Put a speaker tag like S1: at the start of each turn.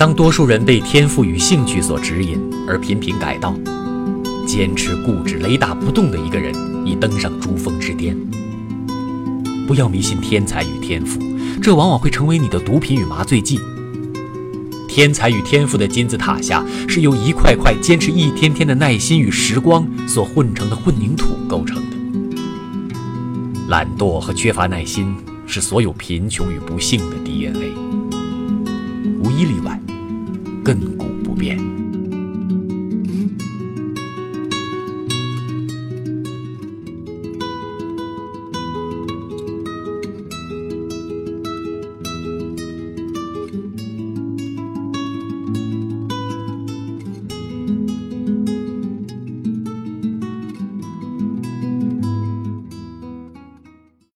S1: 当多数人被天赋与兴趣所指引而频频改道坚持固执雷打不动的一个人已登上珠峰之巅。不要迷信天才与天赋这往往会成为你的毒品与麻醉剂。天才与天赋的金字塔下是由一块块坚持一天天的耐心与时光所混成的混凝土构成的。懒惰和缺乏耐心是所有贫穷与不幸的 dna 无一例外。